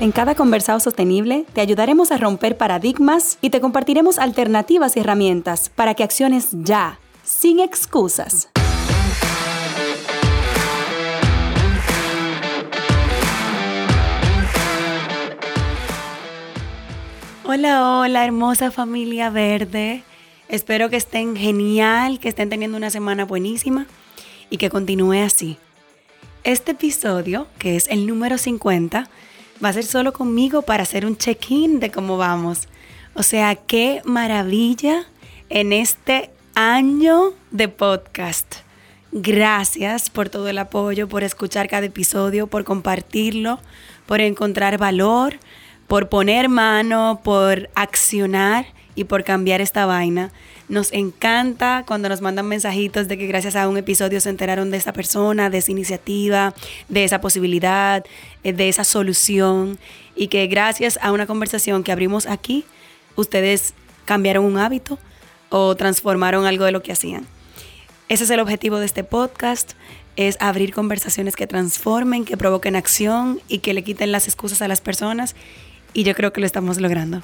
En cada conversado sostenible te ayudaremos a romper paradigmas y te compartiremos alternativas y herramientas para que acciones ya, sin excusas. Hola, hola, hermosa familia verde. Espero que estén genial, que estén teniendo una semana buenísima y que continúe así. Este episodio, que es el número 50, va a ser solo conmigo para hacer un check-in de cómo vamos. O sea, qué maravilla en este año de podcast. Gracias por todo el apoyo, por escuchar cada episodio, por compartirlo, por encontrar valor, por poner mano, por accionar y por cambiar esta vaina. Nos encanta cuando nos mandan mensajitos de que gracias a un episodio se enteraron de esa persona, de esa iniciativa, de esa posibilidad, eh, de esa solución y que gracias a una conversación que abrimos aquí, ustedes cambiaron un hábito o transformaron algo de lo que hacían. Ese es el objetivo de este podcast, es abrir conversaciones que transformen, que provoquen acción y que le quiten las excusas a las personas y yo creo que lo estamos logrando.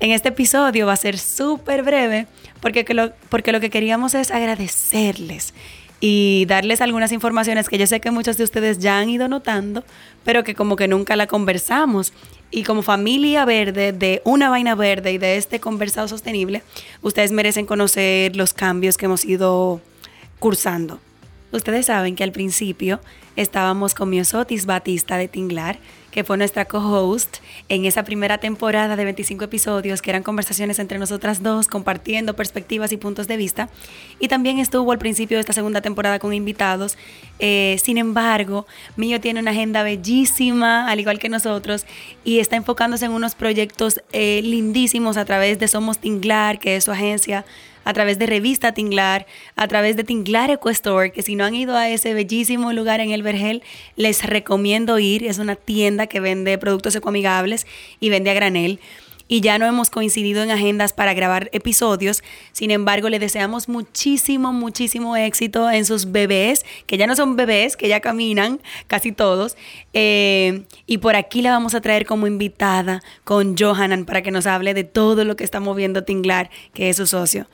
En este episodio va a ser súper breve porque lo, porque lo que queríamos es agradecerles y darles algunas informaciones que yo sé que muchos de ustedes ya han ido notando, pero que como que nunca la conversamos. Y como familia verde de una vaina verde y de este conversado sostenible, ustedes merecen conocer los cambios que hemos ido cursando. Ustedes saben que al principio estábamos con Miosotis Batista de Tinglar, que fue nuestra co-host en esa primera temporada de 25 episodios, que eran conversaciones entre nosotras dos, compartiendo perspectivas y puntos de vista. Y también estuvo al principio de esta segunda temporada con invitados. Eh, sin embargo, Mío tiene una agenda bellísima, al igual que nosotros, y está enfocándose en unos proyectos eh, lindísimos a través de Somos Tinglar, que es su agencia a través de Revista Tinglar, a través de Tinglar Equestore, que si no han ido a ese bellísimo lugar en El Vergel, les recomiendo ir. Es una tienda que vende productos ecoamigables y vende a granel y ya no hemos coincidido en agendas para grabar episodios. Sin embargo, le deseamos muchísimo, muchísimo éxito en sus bebés, que ya no son bebés, que ya caminan, casi todos. Eh, y por aquí la vamos a traer como invitada con Johanan para que nos hable de todo lo que está moviendo Tinglar, que es su socio.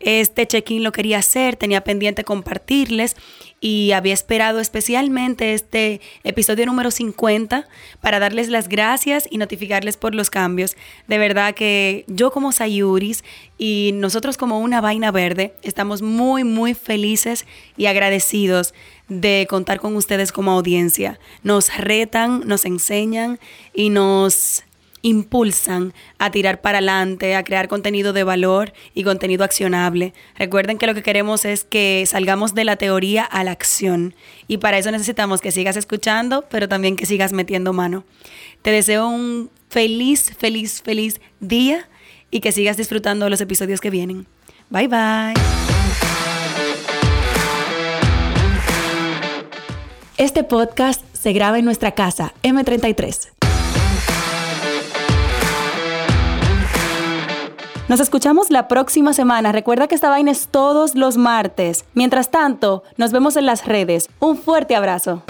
Este check-in lo quería hacer, tenía pendiente compartirles y había esperado especialmente este episodio número 50 para darles las gracias y notificarles por los cambios. De verdad que yo como Sayuris y nosotros como una vaina verde estamos muy muy felices y agradecidos de contar con ustedes como audiencia. Nos retan, nos enseñan y nos impulsan a tirar para adelante, a crear contenido de valor y contenido accionable. Recuerden que lo que queremos es que salgamos de la teoría a la acción y para eso necesitamos que sigas escuchando, pero también que sigas metiendo mano. Te deseo un feliz, feliz, feliz día y que sigas disfrutando los episodios que vienen. Bye bye. Este podcast se graba en nuestra casa, M33. Nos escuchamos la próxima semana. Recuerda que esta vaina es todos los martes. Mientras tanto, nos vemos en las redes. Un fuerte abrazo.